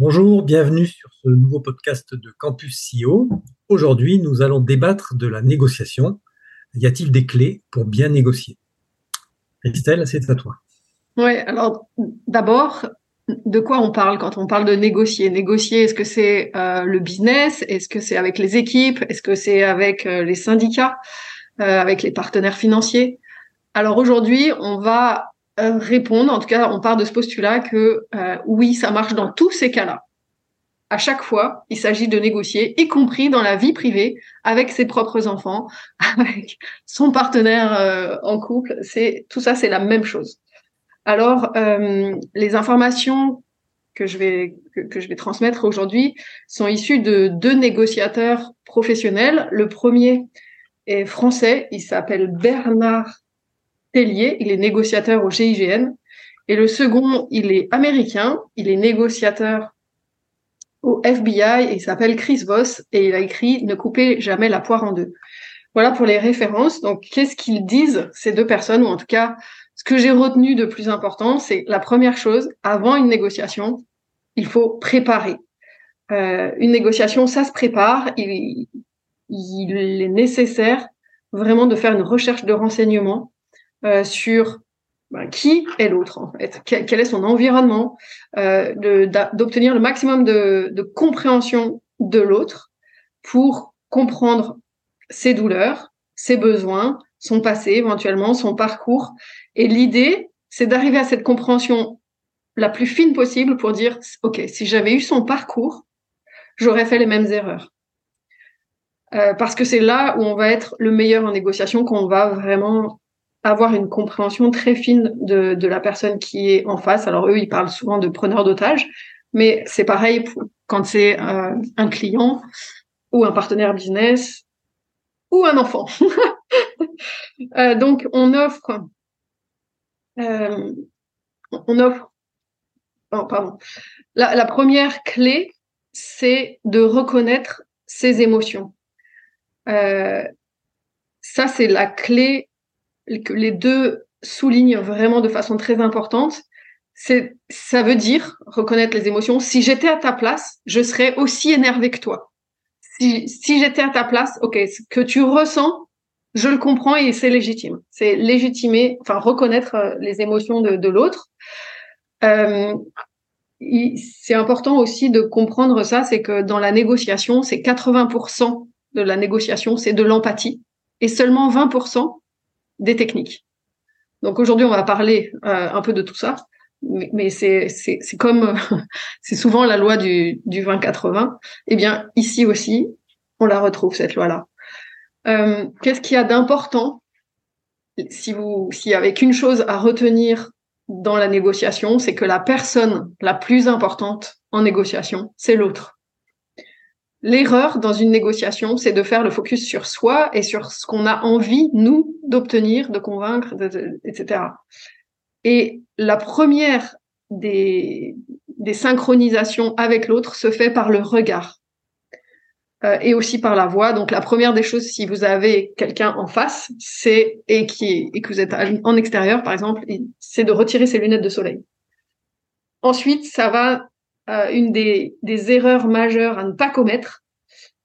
Bonjour, bienvenue sur ce nouveau podcast de Campus CEO. Aujourd'hui, nous allons débattre de la négociation. Y a-t-il des clés pour bien négocier? Christelle, c'est à toi. Oui, alors d'abord, de quoi on parle quand on parle de négocier? Négocier, est-ce que c'est euh, le business? Est-ce que c'est avec les équipes? Est-ce que c'est avec euh, les syndicats? Euh, Avec les partenaires financiers? Alors aujourd'hui, on va euh, en tout cas, on part de ce postulat que euh, oui, ça marche dans tous ces cas-là. À chaque fois, il s'agit de négocier, y compris dans la vie privée, avec ses propres enfants, avec son partenaire euh, en couple. C'est tout ça, c'est la même chose. Alors, les informations que je vais que je vais transmettre aujourd'hui sont issues de deux négociateurs professionnels. Le premier est français, il s'appelle Bernard il est négociateur au GIGN. Et le second, il est américain, il est négociateur au FBI et il s'appelle Chris Voss et il a écrit Ne coupez jamais la poire en deux. Voilà pour les références. Donc, qu'est-ce qu'ils disent, ces deux personnes, ou en tout cas, ce que j'ai retenu de plus important, c'est la première chose, avant une négociation, il faut préparer. Euh, une négociation, ça se prépare. Il, il est nécessaire vraiment de faire une recherche de renseignements euh, sur ben, qui est l'autre quel, est son environnement, euh, d'obtenir le maximum de, de compréhension de l'autre pour comprendre ses douleurs, ses besoins, son passé éventuellement, son parcours. Et l'idée, c'est d'arriver à cette compréhension la plus fine possible pour dire, OK, si j'avais eu son parcours, j'aurais fait les mêmes erreurs. Euh, parce que c'est là où on va être le meilleur en négociation, qu'on va vraiment avoir une compréhension très fine de, de, la personne qui est en face. Alors eux, ils parlent souvent de preneur d'otages, mais c'est pareil quand c'est euh, un client ou un partenaire business ou un enfant. euh, donc on offre, euh, on offre, oh, pardon. La, première clé, c'est de reconnaître ses émotions. Ça, c'est la clé que les deux soulignent vraiment de façon très importante, c'est ça veut dire reconnaître les émotions. Si j'étais à ta place, je serais aussi énervé que toi. Si, j'étais à ta place, ok, ce que tu ressens, je le comprends et c'est légitime. C'est légitimer, enfin reconnaître euh, les émotions de, de l'autre. Euh, c'est important aussi de comprendre ça, c'est que dans la négociation, c'est 80% de la négociation, c'est de l'empathie et seulement 20% des techniques. Donc aujourd'hui, on va parler euh, un peu de tout ça, mais, mais c'est comme c'est souvent la loi du, du 20-80. Eh bien, ici aussi, on la retrouve cette loi-là. Euh, Qu'est-ce qu'il y a d'important si vous s'il y avait qu'une chose à retenir dans la négociation, c'est que la personne la plus importante en négociation, c'est l'autre. L'erreur dans une négociation, c'est de faire le focus sur soi et sur ce qu'on a envie, nous, d'obtenir, de convaincre, etc. Et la première des, synchronisations avec l'autre se fait par le regard euh, et aussi par la voix. Donc la première des choses, si vous avez quelqu'un en face, c'est et qui et que vous êtes en extérieur, par exemple, c'est de retirer ses lunettes de soleil. Ensuite, ça va euh, une des, erreurs majeures à ne pas commettre,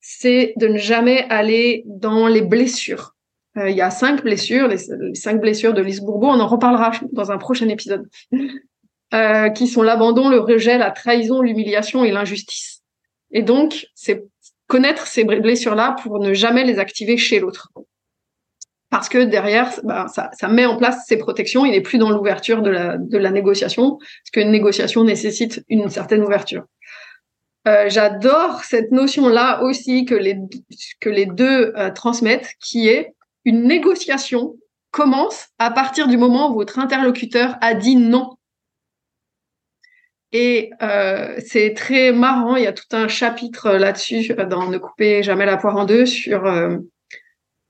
c'est de ne jamais aller dans les blessures. Euh, il y a cinq blessures, les, cinq blessures de Lise Bourbeau, on en reparlera dans un prochain épisode, euh, qui sont l'abandon, le rejet, la trahison, l'humiliation et l'injustice. Et donc, c'est connaître ces blessures-là pour ne jamais les activer chez l'autre parce que derrière, bah, ça, met en place ces protections. Il n'est plus dans l'ouverture de la, négociation, parce qu'une négociation nécessite une certaine ouverture. Euh, J'adore cette notion-là aussi que les, que les deux euh, transmettent, qui est une négociation commence à partir du moment où votre interlocuteur a dit non. Et euh, c'est très marrant, il y a tout un chapitre là-dessus dans Ne coupez jamais la poire en deux sur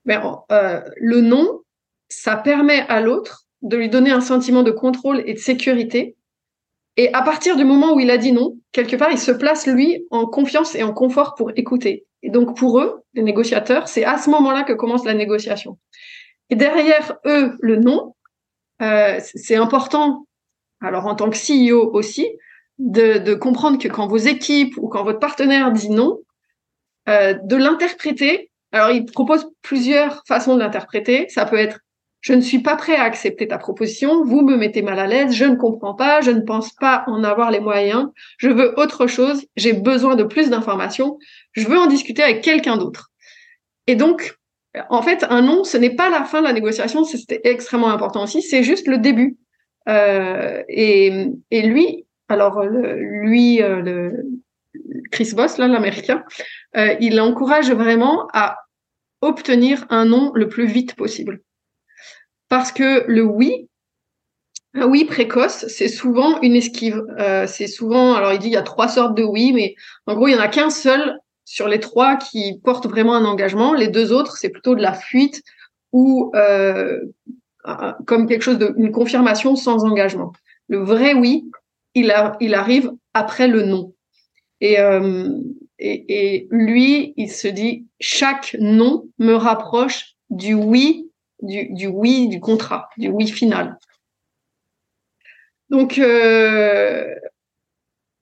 ben, euh, le non, ça permet à l'autre de lui donner un sentiment de contrôle et de sécurité. Et à partir du moment où il a dit non, quelque part, il se place lui en confiance et en confort pour écouter. Et donc pour eux, les négociateurs, c'est à ce moment-là que commence la négociation. Et derrière eux, le non, euh, c'est important, alors en tant que CEO aussi, de, comprendre que quand vos équipes ou quand votre partenaire dit non, euh, de l'interpréter. Alors, il propose plusieurs façons de l'interpréter. Ça peut être je ne suis pas prêt à accepter ta proposition, vous me mettez mal à l'aise, je ne comprends pas, je ne pense pas en avoir les moyens, je veux autre chose, j'ai besoin de plus d'informations, je veux en discuter avec quelqu'un d'autre. Et donc, en fait, un non, ce n'est pas la fin de la négociation, c'était extrêmement important aussi, c'est juste le début. Euh, et, et, lui, alors lui, euh, le, Chris Voss, là, l'américain, euh, il encourage vraiment à obtenir un non le plus vite possible. Parce que le oui, un oui précoce, c'est souvent une esquive. Euh, c'est souvent, alors il dit il y a trois sortes de oui, mais en gros il y en a qu'un seul sur les trois qui porte vraiment un engagement. Les deux autres, c'est plutôt de la fuite ou euh, comme quelque chose de une confirmation sans engagement. Le vrai oui, il arrive après le non. Et, euh, et, lui, il se dit chaque non me rapproche du oui du, oui du contrat, du oui final. Donc, euh,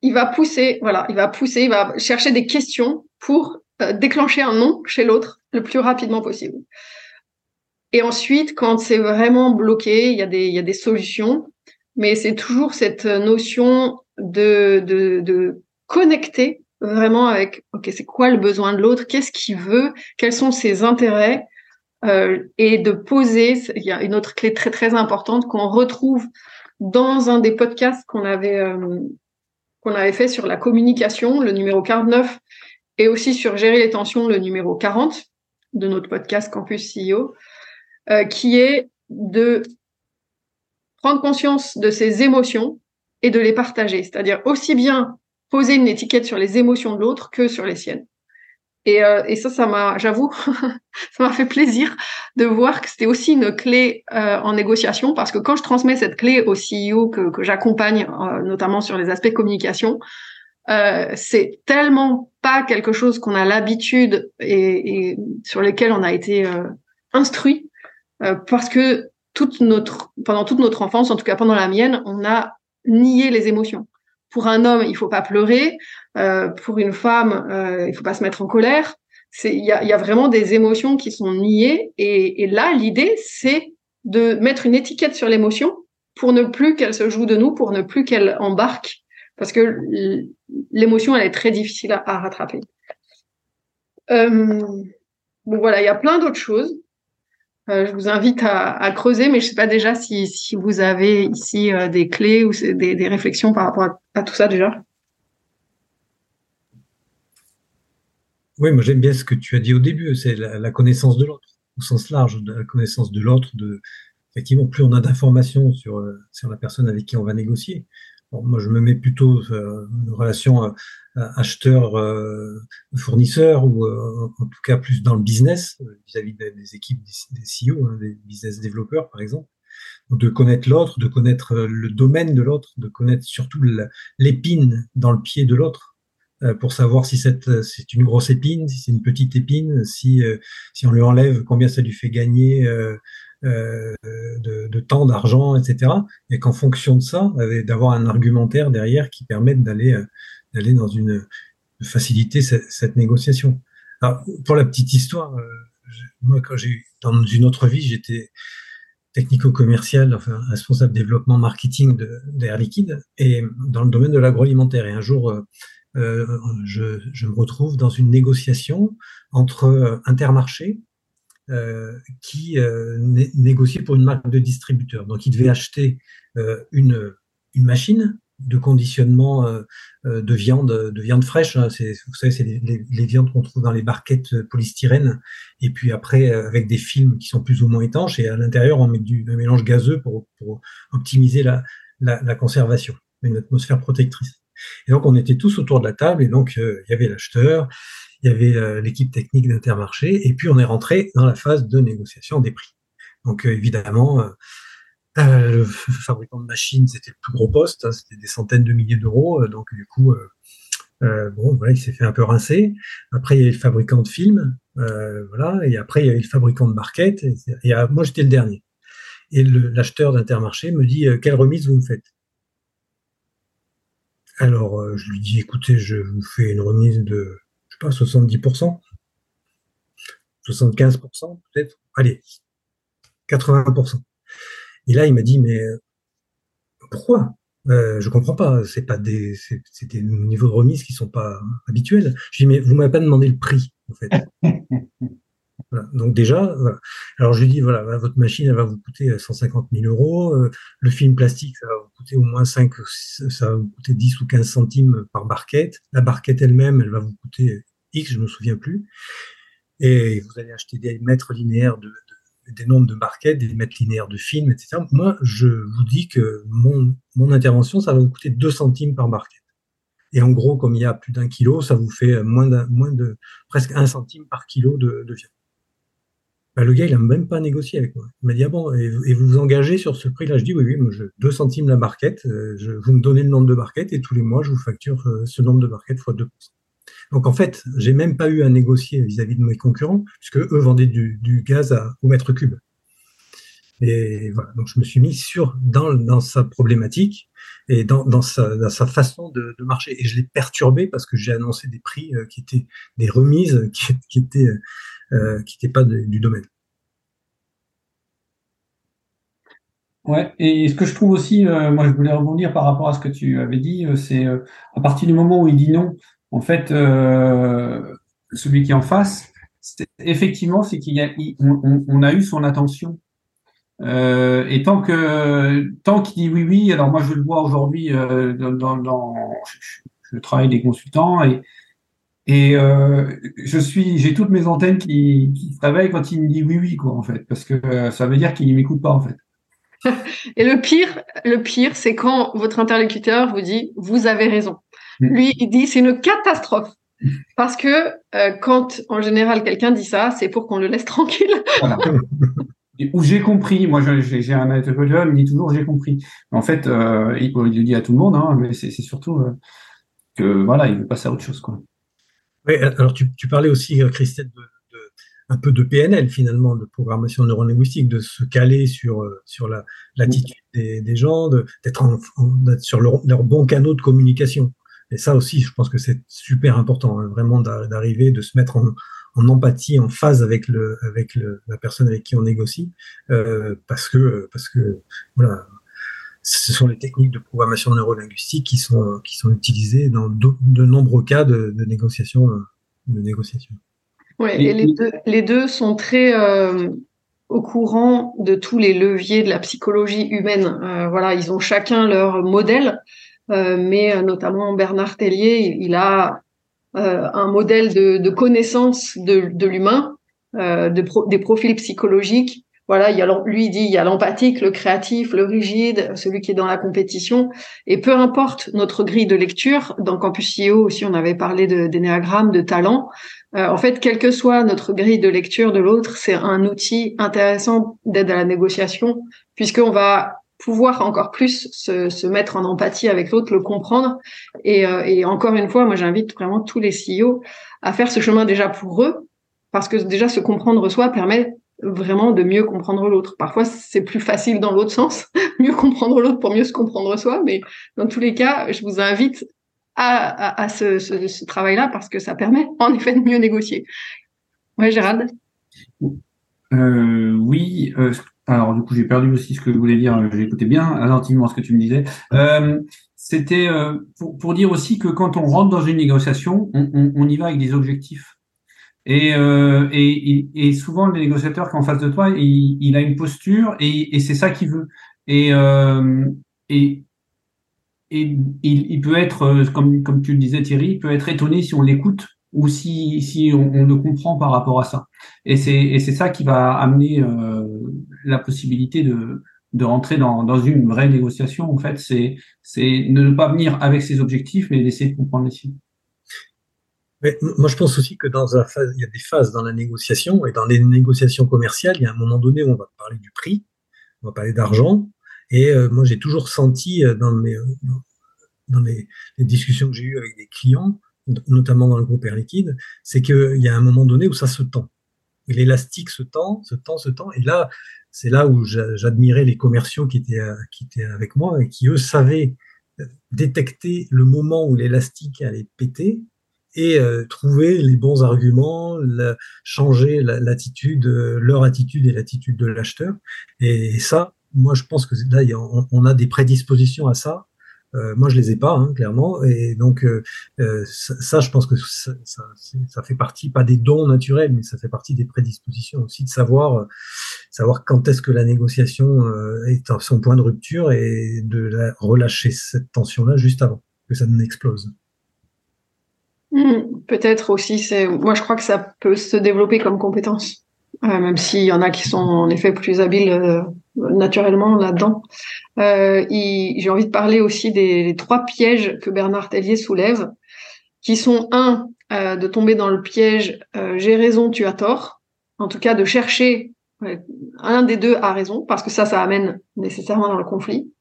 il va pousser, voilà, il va pousser, il va chercher des questions pour euh, déclencher un non chez l'autre le plus rapidement possible. Et ensuite, quand c'est vraiment bloqué, il y a des, solutions, mais c'est toujours cette notion de connecter vraiment avec, ok, c'est quoi le besoin de l'autre, qu'est-ce qu'il veut, quels sont ses intérêts, euh, et de poser, il y a une autre clé très très importante qu'on retrouve dans un des podcasts qu'on avait euh, qu'on avait fait sur la communication, le numéro 49, et aussi sur gérer les tensions, le numéro 40 de notre podcast Campus CEO, euh, qui est de prendre conscience de ses émotions et de les partager, c'est-à-dire aussi bien poser une étiquette sur les émotions de l'autre que sur les siennes. Et, euh, et ça, ça m'a, j'avoue, ça m'a fait plaisir de voir que c'était aussi une clé euh, en négociation parce que quand je transmets cette clé au CEO que, que j'accompagne, euh, notamment sur les aspects communication, euh, c'est tellement pas quelque chose qu'on a l'habitude et, et, sur lesquels on a été euh, instruit parce que toute notre, pendant toute notre enfance, en tout cas pendant la mienne, on a nié les émotions. Pour un homme, il faut pas pleurer. Euh, pour une femme, euh, il faut pas se mettre en colère. Il y a, y a, vraiment des émotions qui sont niées. Et, et là, l'idée, c'est de mettre une étiquette sur l'émotion pour ne plus qu'elle se joue de nous, pour ne plus qu'elle embarque, parce que l'émotion, elle est très difficile à, rattraper. Euh, bon voilà, il y a plein d'autres choses. Euh, je vous invite à, à, creuser, mais je sais pas déjà si, si vous avez ici euh, des clés ou des, des, réflexions par rapport à, tout ça déjà? Oui, moi j'aime bien ce que tu as dit au début, c'est la, connaissance de l'autre, au sens large, la connaissance de l'autre, de effectivement, plus on a d'informations sur, euh, la personne avec qui on va négocier, moi, je me mets plutôt euh, une relation euh, acheteur-fournisseur ou en tout cas plus dans le business vis-à-vis des, équipes des, CEO, hein, des business développeurs par exemple. De connaître l'autre, de connaître le domaine de l'autre, de connaître surtout l'épine dans le pied de l'autre pour savoir si c'est une grosse épine, si c'est une petite épine, si, si on lui enlève, combien ça lui fait gagner euh, de, temps, d'argent, etc. Et qu'en fonction de ça, d'avoir un argumentaire derrière qui permette d'aller euh, dans une de faciliter cette, négociation. Alors, pour la petite histoire, euh, moi quand j'ai dans une autre vie, j'étais technico-commercial, enfin responsable développement marketing d'Air Liquide et dans le domaine de l'agroalimentaire. Et un jour, euh, je, je, me retrouve dans une négociation entre Intermarché euh, qui euh, négociait pour une marque de distributeur. Donc, il devait acheter euh, une machine de conditionnement de viande, de viande fraîche. Hein. vous savez, c'est les, les, viandes qu'on trouve dans les barquettes polystyrène. Et puis après, avec des films qui sont plus ou moins étanches. Et à l'intérieur, on met du un mélange gazeux pour, pour optimiser la, la, la, conservation, une atmosphère protectrice. Et donc, on était tous autour de la table, et donc, il y avait l'acheteur, il y avait l'équipe technique d'Intermarché, et puis on est rentré dans la phase de négociation des prix. Donc, évidemment, euh, fabricant de machines, c'était le plus gros poste, hein, c'était des centaines de milliers d'euros. Euh, donc du coup, euh, euh, bon, voilà, il s'est fait un peu rincer. Après, il y avait le fabricant de films, voilà, et après il y avait le fabricant de barquettes. Et, et moi, j'étais le dernier. Et l'acheteur d'Intermarché me dit quelle remise vous me faites? Alors, je lui dis écoutez, je vous fais une remise de, je sais pas, 70%, 75% peut-être. Allez, 80%. Et là, il m'a dit, mais euh, pourquoi? Euh, Je comprends pas. C'est pas des, c'est des niveaux de remise qui sont pas habituels. Je dis, mais vous m'avez pas demandé le prix, en fait. voilà. Donc déjà, voilà. Alors je lui dis, voilà, votre machine, elle va vous coûter 150 euh, 000 euros. Euh, le film plastique, ça va vous coûter au moins 5, ça va vous coûter 10 ou 15 centimes par barquette. La barquette elle-même, elle va vous coûter X, je me souviens plus. Et vous allez acheter des mètres linéaires de, des nombres de barquettes, des mètres linéaires de films, etc. Moi, je vous dis que mon, intervention, ça va vous coûter 2 centimes par barquette. Et en gros, comme il y a plus d'un kilo, ça vous fait moins, de presque un centime par kilo de, de viande. Ben, le gars, il a même pas négocié avec moi. Il m'a dit, ah bon, et, vous vous engagez sur ce prix-là? Je dis, oui, oui, moi, je, 2 centimes la barquette, euh, je, vous me donnez le nombre de barquettes et tous les mois, je vous facture euh, ce nombre de barquettes fois 2%. Donc en fait, j'ai même pas eu à négocier vis-à-vis de mes concurrents, puisque eux vendaient du, gaz au mètre cube. Et voilà, donc je me suis mis sur dans, dans sa problématique et dans, dans, sa, façon de, marcher. Et je l'ai perturbé parce que j'ai annoncé des prix euh, qui étaient des remises qui, qui étaient euh, qui n'étaient pas du domaine. Ouais, et ce que je trouve aussi, euh, moi je voulais rebondir par rapport à ce que tu avais dit, euh, c'est à partir du moment où il dit non, en fait, euh, celui qui est en face, effectivement, c'est qu'il a, on, a eu son attention. Euh, et tant que tant qu'il dit oui, oui, alors moi je le vois aujourd'hui euh, dans, je, travaille des consultants et j'ai toutes mes antennes qui, réveillent quand il me dit oui, oui, quoi, en fait, parce que ça veut dire qu'il ne m'écoute pas, en fait. Et le pire, le pire, c'est quand votre interlocuteur vous dit vous avez raison. Mm. Lui, il dit c'est une catastrophe. Parce que euh, quand en général quelqu'un dit ça, c'est pour qu'on le laisse tranquille. Voilà. Où j'ai compris, moi j'ai un interlocuteur, il me dit toujours j'ai compris. En fait, euh, il, le dit à tout le monde, hein, mais c'est surtout euh, que voilà, il veut passer à autre chose. Quoi. Oui, alors tu, tu parlais aussi, Christelle, de, de, un peu de PNL finalement, de programmation neurolinguistique, de se caler sur, sur l'attitude des, des, gens, d'être sur leur, leur bon canot de communication. Et ça aussi, je pense que c'est super important, hein, vraiment d'arriver, de se mettre en, empathie, en phase avec le, avec la personne avec qui on négocie, euh, parce que, parce que, voilà, ce sont les techniques de programmation neurolinguistique qui sont, qui sont utilisées dans de, nombreux cas de, négociation, de négociation. Oui, et les deux, les deux sont très euh, au courant de tous les leviers de la psychologie humaine. Euh, voilà, ils ont chacun leur modèle. Euh, mais euh, notamment Bernard Tellier, il, a euh, un modèle de, de connaissance de, de l'humain, de des profils psychologiques. Voilà, il y a, lui dit il y a l'empathique, le créatif, le rigide, celui qui est dans la compétition. Et peu importe notre grille de lecture, dans Campus CEO aussi on avait parlé d'énéagramme, de, de talent. en fait, quelle que soit notre grille de lecture de l'autre, c'est un outil intéressant d'aide à la négociation, puisqu'on va pouvoir encore plus se, se mettre en empathie avec l'autre, le comprendre. Et, euh, et, encore une fois, moi j'invite vraiment tous les CEO à faire ce chemin déjà pour eux, parce que déjà se comprendre soi permet vraiment de mieux comprendre l'autre. Parfois c'est plus facile dans l'autre sens, mieux comprendre l'autre pour mieux se comprendre soi, mais dans tous les cas, je vous invite à, à, à ce, ce, ce travail-là parce que ça permet en effet de mieux négocier. Ouais, Gérald? Euh, oui, euh, alors du coup j'ai perdu aussi ce que je voulais dire, j'ai écouté bien attentivement ce que tu me disais. Euh, C'était euh, pour, dire aussi que quand on rentre dans une négociation, on, y va avec des objectifs. Et, euh, souvent le négociateur qui est en face de toi, il, a une posture et, c'est ça qu'il veut. Et, euh, il, peut être, euh, comme, comme tu le disais Thierry, il peut être étonné si on l'écoute ou si, on, on, le comprend par rapport à ça. Et c'est ça qui va amener euh, la possibilité de, rentrer dans, une vraie négociation. En fait, c'est ne pas venir avec ses objectifs, mais d'essayer de comprendre les siens. Moi, je pense aussi que dans un phase, il y a des phases dans la négociation et dans les négociations commerciales, il y a un moment donné où on va parler du prix, on va parler d'argent. Et euh, moi, j'ai toujours senti euh, dans, les discussions que j'ai eues avec des clients, notamment dans le groupe Air Liquide, c'est qu'il y a un moment donné où ça se tend. L'élastique se tend, se tend, se tend. Et là, c'est là où j'admirais les commerciaux qui étaient, qui étaient avec moi et qui, eux, savaient détecter le moment où l'élastique allait péter et euh, trouver les bons arguments, changer l'attitude, euh, leur attitude et l'attitude de l'acheteur. Et, ça, moi, je pense que là, on, a des prédispositions à ça. Euh, moi, je les ai pas, hein, clairement. Et donc, euh, euh, ça, je pense que ça, fait partie, pas des dons naturels, mais ça fait partie des prédispositions aussi de savoir, savoir quand est-ce que la négociation est à son point de rupture et de relâcher cette tension-là juste avant que ça n'explose. Hmm, peut-être aussi, c'est moi je crois que ça peut se développer comme compétence, même s'il y en a qui sont en effet plus habiles naturellement là-dedans. Euh, J'ai envie de parler aussi des, trois pièges que Bernard Tellier soulève, qui sont un euh, de tomber dans le piège j'ai raison, tu as tort, en tout cas de chercher un des deux a raison, parce que ça, ça amène nécessairement dans le conflit.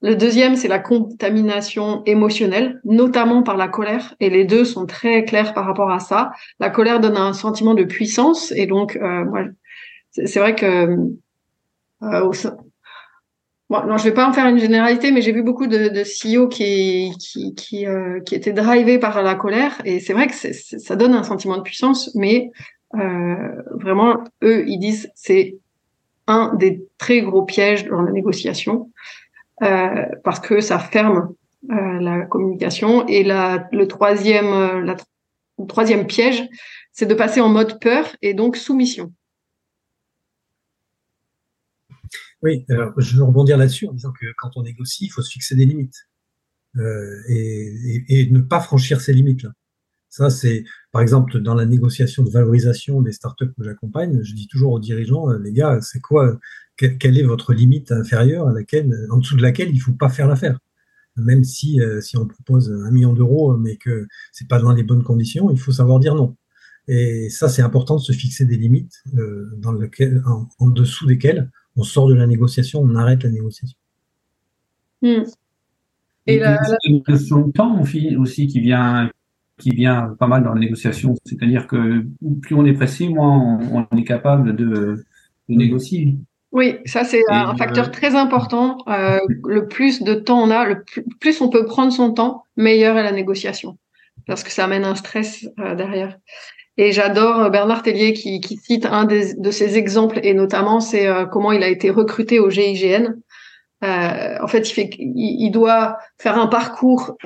Le deuxième, c'est la contamination émotionnelle, notamment par la colère, et les deux sont très clairs par rapport à ça. La colère donne un sentiment de puissance, et donc, euh, c'est vrai que euh, au Bon, non, je vais pas en faire une généralité, mais j'ai vu beaucoup de, de CEO euh, qui étaient drivés par la colère, et c'est vrai que ça donne un sentiment de puissance, mais euh, vraiment, eux, ils disent c'est un des très gros pièges dans la négociation. Euh, parce que ça ferme euh, la communication. Et euh, la, le troisième piège, c'est de passer en mode peur et donc soumission. Oui, alors je veux rebondir là-dessus en disant que quand on négocie, il faut se fixer des limites euh, et, ne pas franchir ces limites-là. Ça, c'est, par exemple, dans la négociation de valorisation des startups que j'accompagne, je dis toujours aux dirigeants, les gars, c'est quoi quelle est votre limite inférieure à laquelle, en dessous de laquelle il ne faut pas faire l'affaire? Même si, euh, si on propose un million d'euros, mais que c'est pas dans les bonnes conditions, il faut savoir dire non. Et ça, c'est important de se fixer des limites euh, dans lequel, en, dessous desquelles on sort de la négociation, on arrête la négociation. Hmm. Et la, une question de temps aussi qui vient, qui vient pas mal dans la négociation. C'est-à-dire que plus on est pressé, moins on, est capable de, de négocier. Oui, ça c'est un facteur très important. Euh, le plus de temps on a, le plus, on peut prendre son temps, meilleure est la négociation, parce que ça amène un stress euh, derrière. Et j'adore euh, Bernard Tellier qui, qui cite un des, de ses exemples, et notamment c'est euh, comment il a été recruté au GIGN. Euh, en fait, il, fait, il, il, doit faire un parcours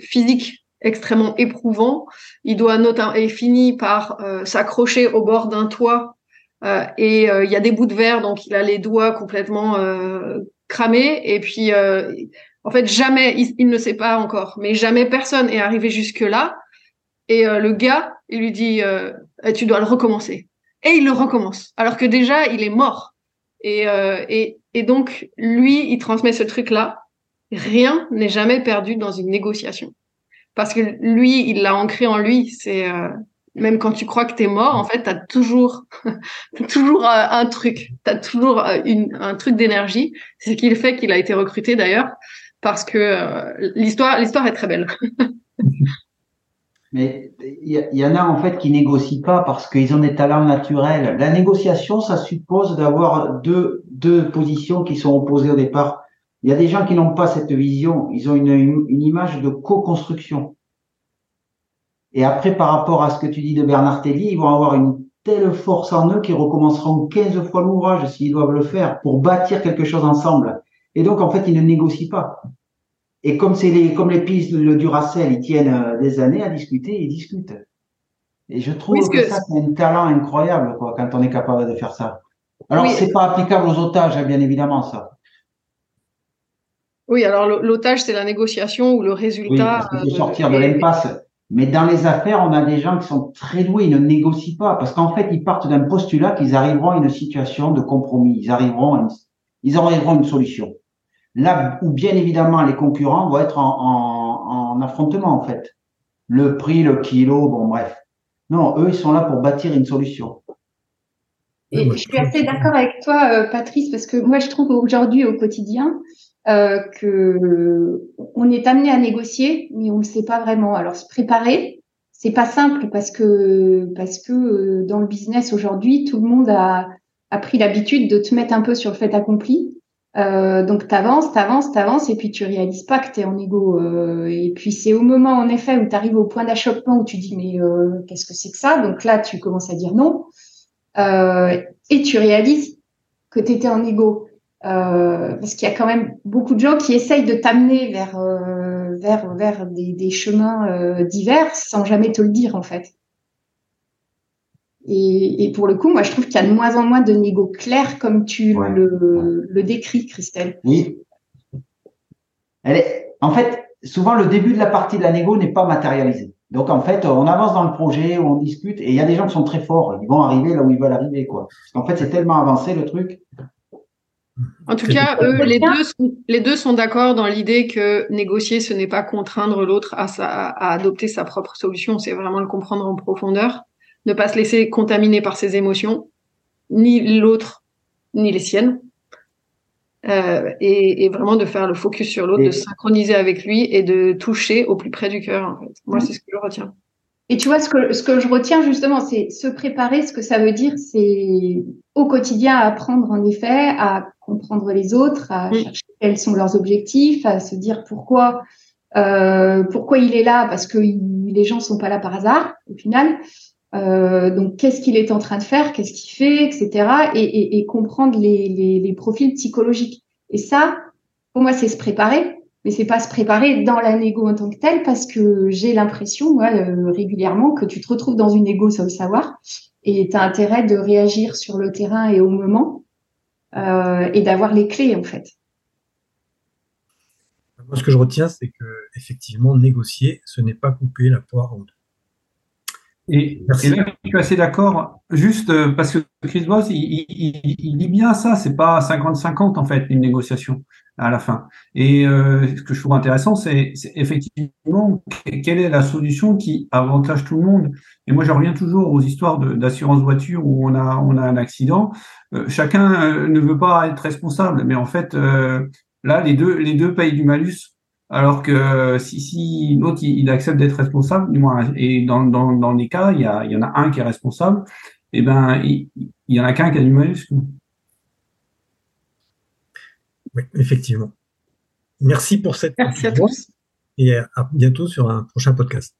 physique extrêmement éprouvant. Il doit notamment et finit par s'accrocher au bord d'un toit euh, et euh, il y a des bouts de verre, donc il a les doigts complètement euh, cramés. Et puis, en fait, jamais, il, ne sait pas encore, mais jamais personne est arrivé jusque là. Et le gars, il lui dit, eh, tu dois le recommencer. Et il le recommence, alors que déjà, il est mort. Et, et, et donc, lui, il transmet ce truc-là. Rien n'est jamais perdu dans une négociation. Parce que lui, il l'a ancré en lui. C'est même quand tu crois que tu es mort, en fait, tu as toujours, toujours euh, un truc. Tu as toujours euh, une, un truc d'énergie. C'est ce qui fait qu'il a été recruté d'ailleurs, parce que euh, l'histoire, l'histoire est très belle. Mais il y, en a en fait qui négocient pas parce qu'ils ont des talents naturels. La négociation, ça suppose d'avoir deux, deux positions qui sont opposées au départ. Il y a des gens qui n'ont pas cette vision. Ils ont une, une image de co-construction. Et après, par rapport à ce que tu dis de Bernard Tellier, ils vont avoir une telle force en eux qu'ils recommenceront 15 fois l'ouvrage s'ils doivent le faire pour bâtir quelque chose ensemble. Et donc, en fait, ils ne négocient pas. Et comme c'est les, comme les pistes le Duracell, ils tiennent euh, des années à discuter, ils discutent. Et je trouve que, ça, c'est un talent incroyable, quoi, quand on est capable de faire ça. Alors, c'est pas applicable aux otages, hein, bien évidemment, ça. Oui, alors l'otage, c'est la négociation ou le résultat. Oui, de sortir de l'impasse. Mais dans les affaires, on a des gens qui sont très doués, ils ne négocient pas parce qu'en fait, ils partent d'un postulat qu'ils arriveront à une situation de compromis, ils arriveront ils arriveront une solution. Là où bien évidemment les concurrents vont être en, en, affrontement en fait. Le prix, le kilo, bon bref. Non, eux, ils sont là pour bâtir une solution. Et je suis assez d'accord avec toi, euh, Patrice, parce que moi, je trouve aujourd'hui au quotidien euh, que on est amené à négocier, mais on ne sait pas vraiment. Alors, se préparer, c'est pas simple parce que parce que euh, dans le business aujourd'hui, tout le monde a, a pris l'habitude de te mettre un peu sur le fait accompli. Euh, donc t'avances, t'avances, t'avances, et puis tu réalises pas que tu es en égo. Euh, et puis c'est au moment en effet où tu arrives au point d'achoppement où tu dis mais euh, qu'est-ce que c'est que ça? Donc là tu commences à dire non, euh, et tu réalises que tu étais en égo. Euh, parce qu'il y a quand même beaucoup de gens qui essayent de t'amener vers vers vers des chemins divers sans jamais te le dire en fait. Et, pour le coup, moi, je trouve qu'il y a de moins en moins de négo clairs comme tu le, décris, Christelle. Oui. Elle est, en fait, souvent, le début de la partie de la négo n'est pas matérialisé. Donc, en fait, on avance dans le projet, on discute, et il y a des gens qui sont très forts. Ils vont arriver là où ils veulent arriver, quoi. En fait, c'est tellement avancé, le truc. En tout cas, eux, les deux, sont, les deux sont d'accord dans l'idée que négocier, ce n'est pas contraindre l'autre à, à adopter sa propre solution, c'est vraiment le comprendre en profondeur ne pas se laisser contaminer par ses émotions, ni l'autre, ni les siennes. Euh, et, vraiment de faire le focus sur l'autre, de synchroniser avec lui et de toucher au plus près du cœur. Moi, c'est ce que je retiens. Et tu vois, ce que, ce que je retiens justement, c'est se préparer. Ce que ça veut dire, c'est au quotidien apprendre en effet à comprendre les autres, à chercher quels sont leurs objectifs, à se dire pourquoi, euh, pourquoi il est là, parce que les gens sont pas là par hasard au final. Euh, donc, qu'est-ce qu'il est en train de faire, qu'est-ce qu'il fait, etc. Et, et, et comprendre les, les, les, profils psychologiques. Et ça, pour moi, c'est se préparer, mais c'est pas se préparer dans la négo en tant que telle, parce que j'ai l'impression, moi, euh, régulièrement, que tu te retrouves dans une négo sans le savoir, et tu as intérêt de réagir sur le terrain et au moment, euh, et d'avoir les clés, en fait. Moi, ce que je retiens, c'est que effectivement, négocier, ce n'est pas couper la poire en deux. Et, là, je suis assez d'accord, juste euh, parce que Chris Voss, il, il, dit bien ça, c'est pas 50-50 en fait, une négociation à la fin. Et euh, ce que je trouve intéressant, c'est effectivement quelle est la solution qui avantage tout le monde. Et moi, je reviens toujours aux histoires d'assurance voiture où on a, on a un accident. Euh, chacun ne veut pas être responsable, mais en fait, là, les deux, les deux payent du malus alors que euh, si, si l'autre il, accepte d'être responsable, du moins, et dans, dans, dans les cas, il y, a, il y en a un qui est responsable, et eh ben il, il y en a qu'un qui a du malus. Oui, effectivement. Merci pour cette Merci à tous. Et à bientôt sur un prochain podcast.